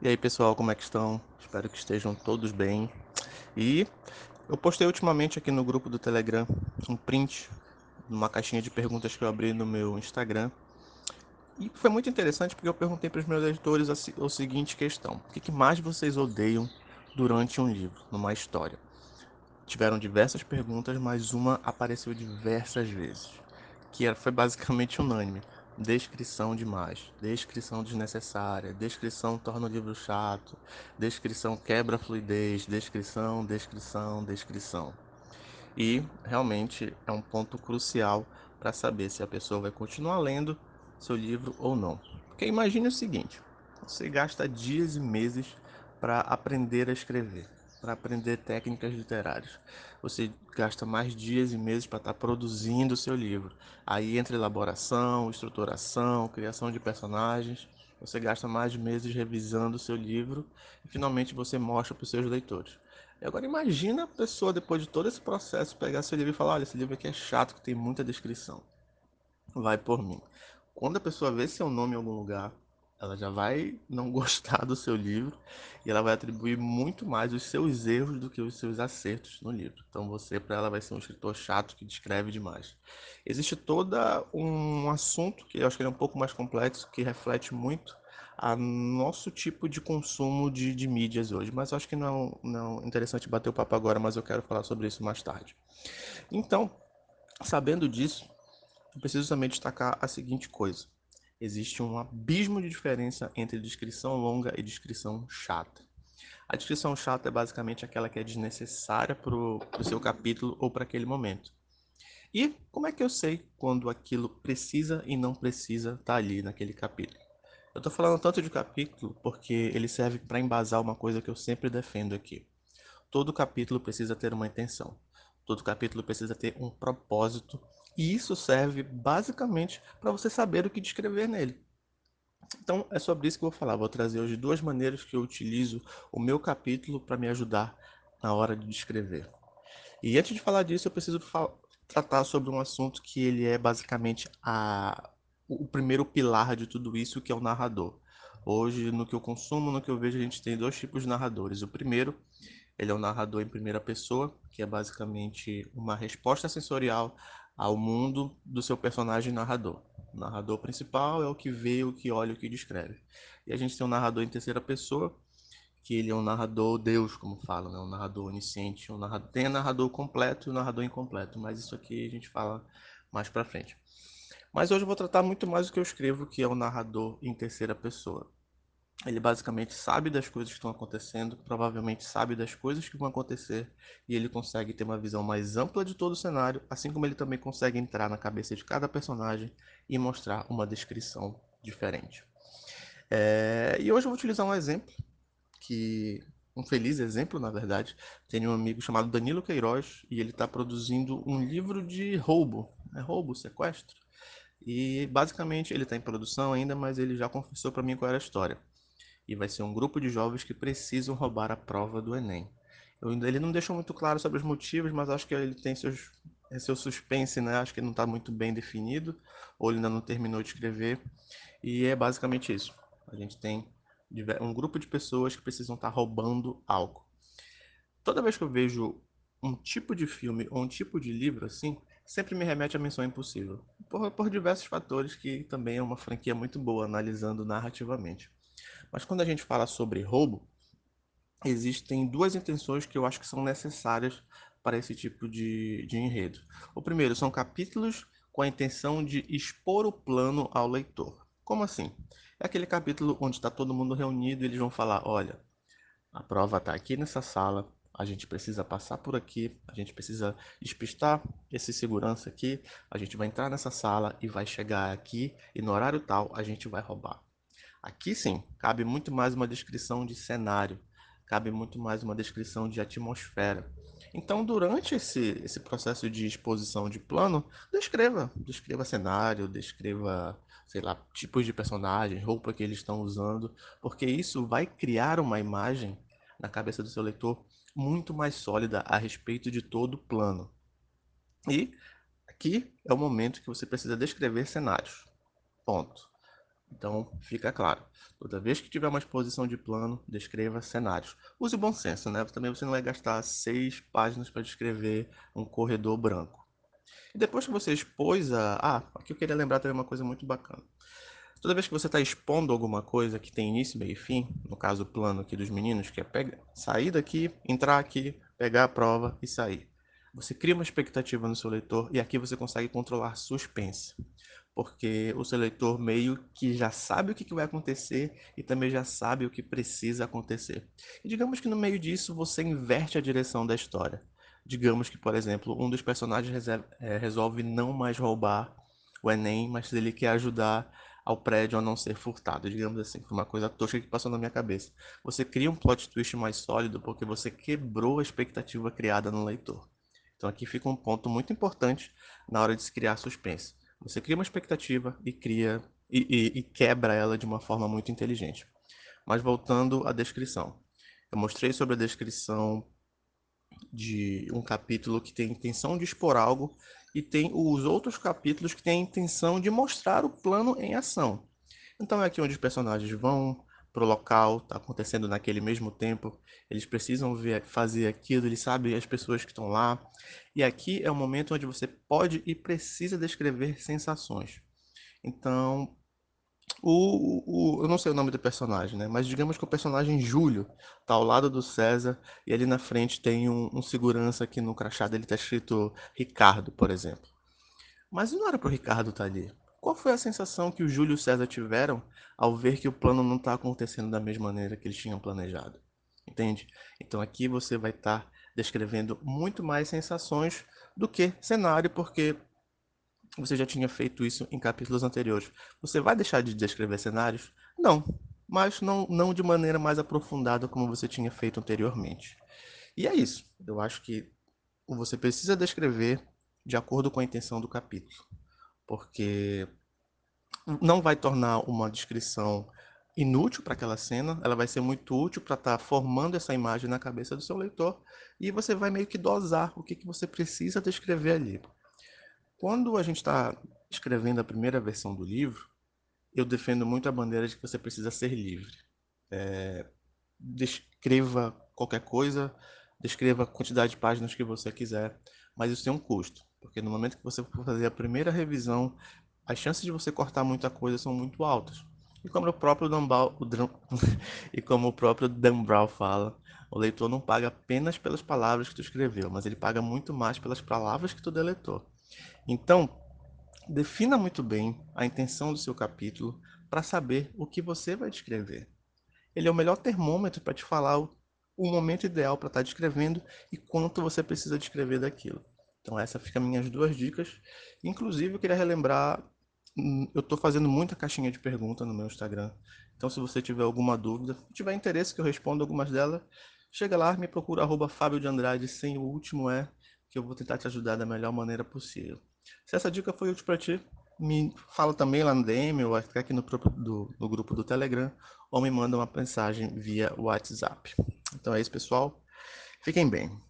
E aí pessoal, como é que estão? Espero que estejam todos bem. E eu postei ultimamente aqui no grupo do Telegram um print numa caixinha de perguntas que eu abri no meu Instagram. E foi muito interessante porque eu perguntei para os meus leitores a, a seguinte questão: O que, que mais vocês odeiam durante um livro, numa história? Tiveram diversas perguntas, mas uma apareceu diversas vezes, que foi basicamente unânime descrição demais, descrição desnecessária, descrição torna o livro chato, descrição quebra a fluidez, descrição, descrição, descrição. E realmente é um ponto crucial para saber se a pessoa vai continuar lendo seu livro ou não. Porque imagine o seguinte: você gasta dias e meses para aprender a escrever para aprender técnicas literárias. Você gasta mais dias e meses para estar tá produzindo o seu livro. Aí entre elaboração, estruturação, criação de personagens, você gasta mais meses revisando o seu livro e finalmente você mostra para os seus leitores. E agora imagina a pessoa depois de todo esse processo pegar seu livro e falar, olha, esse livro aqui é chato, que tem muita descrição. Vai por mim. Quando a pessoa vê seu nome em algum lugar, ela já vai não gostar do seu livro e ela vai atribuir muito mais os seus erros do que os seus acertos no livro. Então você para ela vai ser um escritor chato que descreve demais. Existe todo um assunto que eu acho que é um pouco mais complexo que reflete muito a nosso tipo de consumo de, de mídias hoje. Mas eu acho que não, não é interessante bater o papo agora, mas eu quero falar sobre isso mais tarde. Então, sabendo disso, eu preciso também destacar a seguinte coisa existe um abismo de diferença entre descrição longa e descrição chata. A descrição chata é basicamente aquela que é desnecessária para o seu capítulo ou para aquele momento. E como é que eu sei quando aquilo precisa e não precisa estar tá ali naquele capítulo? Eu estou falando tanto de capítulo porque ele serve para embasar uma coisa que eu sempre defendo aqui. Todo capítulo precisa ter uma intenção. Todo capítulo precisa ter um propósito e isso serve basicamente para você saber o que descrever nele. Então é sobre isso que eu vou falar. Vou trazer hoje duas maneiras que eu utilizo o meu capítulo para me ajudar na hora de descrever. E antes de falar disso, eu preciso tratar sobre um assunto que ele é basicamente a, o primeiro pilar de tudo isso, que é o narrador. Hoje, no que eu consumo, no que eu vejo, a gente tem dois tipos de narradores. O primeiro, ele é um narrador em primeira pessoa, que é basicamente uma resposta sensorial ao mundo do seu personagem narrador. O narrador principal é o que vê, o que olha, o que descreve. E a gente tem um narrador em terceira pessoa, que ele é um narrador Deus, como falam, né? um narrador onisciente. Um narrador... Tem narrador completo e o narrador incompleto, mas isso aqui a gente fala mais pra frente. Mas hoje eu vou tratar muito mais do que eu escrevo, que é o narrador em terceira pessoa. Ele basicamente sabe das coisas que estão acontecendo, provavelmente sabe das coisas que vão acontecer, e ele consegue ter uma visão mais ampla de todo o cenário, assim como ele também consegue entrar na cabeça de cada personagem e mostrar uma descrição diferente. É... E hoje eu vou utilizar um exemplo, que um feliz exemplo, na verdade. Tenho um amigo chamado Danilo Queiroz e ele está produzindo um livro de roubo, é roubo, sequestro. E basicamente ele está em produção ainda, mas ele já confessou para mim qual era a história e vai ser um grupo de jovens que precisam roubar a prova do Enem. Eu, ele não deixou muito claro sobre os motivos, mas acho que ele tem seus, é seu suspense, né? Acho que não está muito bem definido, ou ele ainda não terminou de escrever. E é basicamente isso. A gente tem um grupo de pessoas que precisam estar tá roubando algo. Toda vez que eu vejo um tipo de filme ou um tipo de livro assim, sempre me remete à Missão Impossível. Por, por diversos fatores que também é uma franquia muito boa analisando narrativamente. Mas quando a gente fala sobre roubo, existem duas intenções que eu acho que são necessárias para esse tipo de, de enredo. O primeiro são capítulos com a intenção de expor o plano ao leitor. Como assim? É aquele capítulo onde está todo mundo reunido e eles vão falar: olha, a prova está aqui nessa sala, a gente precisa passar por aqui, a gente precisa despistar esse segurança aqui, a gente vai entrar nessa sala e vai chegar aqui e no horário tal a gente vai roubar. Aqui sim, cabe muito mais uma descrição de cenário, cabe muito mais uma descrição de atmosfera. Então, durante esse, esse processo de exposição de plano, descreva, descreva cenário, descreva, sei lá, tipos de personagens, roupa que eles estão usando, porque isso vai criar uma imagem na cabeça do seu leitor muito mais sólida a respeito de todo o plano. E aqui é o momento que você precisa descrever cenários. Ponto. Então, fica claro. Toda vez que tiver uma exposição de plano, descreva cenários. Use bom senso, né? Também você não vai gastar seis páginas para descrever um corredor branco. E depois que você expôs a... Ah, aqui eu queria lembrar também uma coisa muito bacana. Toda vez que você está expondo alguma coisa que tem início, meio e fim, no caso o plano aqui dos meninos, que é pegar, sair daqui, entrar aqui, pegar a prova e sair. Você cria uma expectativa no seu leitor e aqui você consegue controlar suspense porque o seu leitor meio que já sabe o que vai acontecer e também já sabe o que precisa acontecer. E digamos que no meio disso você inverte a direção da história. Digamos que, por exemplo, um dos personagens é, resolve não mais roubar o Enem, mas ele quer ajudar ao prédio a não ser furtado, digamos assim. Foi uma coisa tosca que passou na minha cabeça. Você cria um plot twist mais sólido porque você quebrou a expectativa criada no leitor. Então aqui fica um ponto muito importante na hora de se criar suspense. Você cria uma expectativa e cria e, e, e quebra ela de uma forma muito inteligente. Mas voltando à descrição. Eu mostrei sobre a descrição de um capítulo que tem a intenção de expor algo e tem os outros capítulos que têm a intenção de mostrar o plano em ação. Então é aqui onde os personagens vão para o local, está acontecendo naquele mesmo tempo, eles precisam ver, fazer aquilo, eles sabem as pessoas que estão lá. E aqui é o momento onde você pode e precisa descrever sensações. Então, o, o, eu não sei o nome do personagem, né? Mas digamos que o personagem Júlio tá ao lado do César e ali na frente tem um, um segurança que no crachá dele tá escrito Ricardo, por exemplo. Mas não era pro Ricardo estar tá ali. Qual foi a sensação que o Júlio e o César tiveram ao ver que o plano não está acontecendo da mesma maneira que eles tinham planejado? Entende? Então aqui você vai estar tá descrevendo muito mais sensações do que cenário, porque você já tinha feito isso em capítulos anteriores. Você vai deixar de descrever cenários? Não, mas não, não de maneira mais aprofundada como você tinha feito anteriormente. E é isso. Eu acho que você precisa descrever de acordo com a intenção do capítulo porque não vai tornar uma descrição inútil para aquela cena, ela vai ser muito útil para estar tá formando essa imagem na cabeça do seu leitor e você vai meio que dosar o que, que você precisa descrever ali. Quando a gente está escrevendo a primeira versão do livro, eu defendo muito a bandeira de que você precisa ser livre. É, descreva qualquer coisa, descreva a quantidade de páginas que você quiser, mas isso tem um custo. Porque no momento que você for fazer a primeira revisão, as chances de você cortar muita coisa são muito altas. E como o próprio Brown, o Dan, e como o próprio Dan fala, o leitor não paga apenas pelas palavras que tu escreveu, mas ele paga muito mais pelas palavras que tu deletou. Então, defina muito bem a intenção do seu capítulo para saber o que você vai descrever. Ele é o melhor termômetro para te falar o, o momento ideal para estar tá descrevendo e quanto você precisa descrever daquilo. Então essa fica minhas duas dicas. Inclusive eu queria relembrar, eu estou fazendo muita caixinha de pergunta no meu Instagram. Então se você tiver alguma dúvida, tiver interesse que eu responda algumas delas, chega lá, me procura arroba Fábio de Andrade sem o último é, que eu vou tentar te ajudar da melhor maneira possível. Se essa dica foi útil para ti, me fala também lá no DM ou aqui no, do, no grupo do Telegram ou me manda uma mensagem via WhatsApp. Então é isso, pessoal. Fiquem bem.